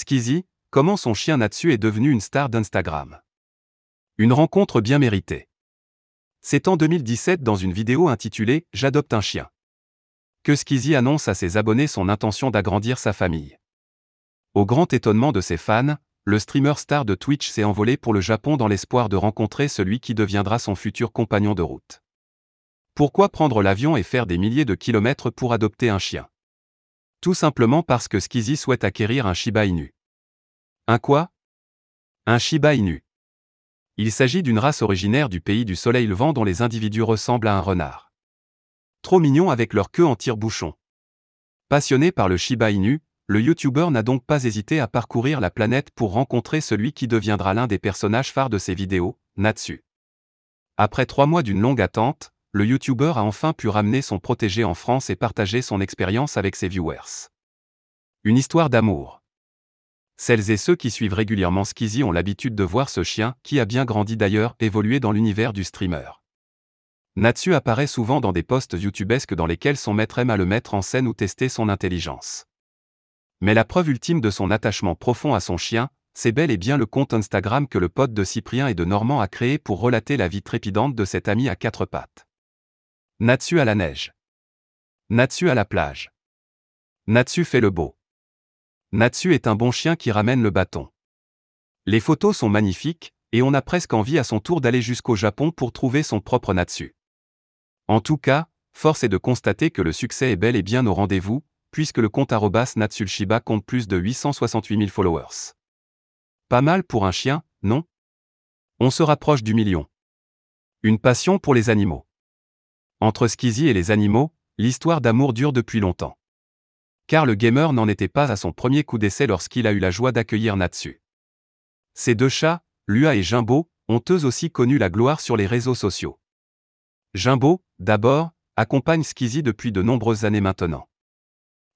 Skizzy, comment son chien Natsu est devenu une star d'Instagram. Une rencontre bien méritée. C'est en 2017 dans une vidéo intitulée J'adopte un chien que Skizzy annonce à ses abonnés son intention d'agrandir sa famille. Au grand étonnement de ses fans, le streamer star de Twitch s'est envolé pour le Japon dans l'espoir de rencontrer celui qui deviendra son futur compagnon de route. Pourquoi prendre l'avion et faire des milliers de kilomètres pour adopter un chien? Tout simplement parce que Skizzy souhaite acquérir un Shiba Inu. Un quoi? Un Shiba Inu. Il s'agit d'une race originaire du pays du soleil levant dont les individus ressemblent à un renard. Trop mignons avec leur queue en tire-bouchon. Passionné par le Shiba Inu, le YouTuber n'a donc pas hésité à parcourir la planète pour rencontrer celui qui deviendra l'un des personnages phares de ses vidéos, Natsu. Après trois mois d'une longue attente, le YouTuber a enfin pu ramener son protégé en France et partager son expérience avec ses viewers. Une histoire d'amour. Celles et ceux qui suivent régulièrement Skizzy ont l'habitude de voir ce chien, qui a bien grandi d'ailleurs, évoluer dans l'univers du streamer. Natsu apparaît souvent dans des posts youtubesques dans lesquels son maître aime à le mettre en scène ou tester son intelligence. Mais la preuve ultime de son attachement profond à son chien, c'est bel et bien le compte Instagram que le pote de Cyprien et de Normand a créé pour relater la vie trépidante de cet ami à quatre pattes. Natsu à la neige. Natsu à la plage. Natsu fait le beau. Natsu est un bon chien qui ramène le bâton. Les photos sont magnifiques, et on a presque envie à son tour d'aller jusqu'au Japon pour trouver son propre Natsu. En tout cas, force est de constater que le succès est bel et bien au rendez-vous, puisque le compte arrobas Natsulshiba compte plus de 868 000 followers. Pas mal pour un chien, non? On se rapproche du million. Une passion pour les animaux. Entre Skizzy et les animaux, l'histoire d'amour dure depuis longtemps car le gamer n'en était pas à son premier coup d'essai lorsqu'il a eu la joie d'accueillir Natsu. Ces deux chats, Lua et Jimbo, ont eux aussi connu la gloire sur les réseaux sociaux. Jimbo, d'abord, accompagne Skizzy depuis de nombreuses années maintenant.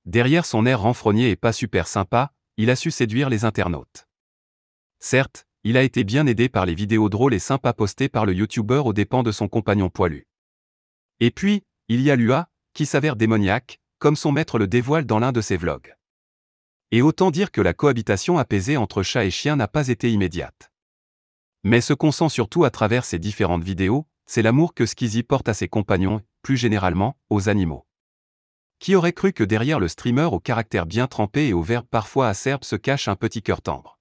Derrière son air renfrogné et pas super sympa, il a su séduire les internautes. Certes, il a été bien aidé par les vidéos drôles et sympas postées par le youtubeur aux dépens de son compagnon poilu. Et puis, il y a Lua, qui s'avère démoniaque, comme son maître le dévoile dans l'un de ses vlogs. Et autant dire que la cohabitation apaisée entre chat et chien n'a pas été immédiate. Mais ce qu'on sent surtout à travers ces différentes vidéos, c'est l'amour que Skizzy porte à ses compagnons, plus généralement, aux animaux. Qui aurait cru que derrière le streamer au caractère bien trempé et au verbe parfois acerbe se cache un petit cœur tendre?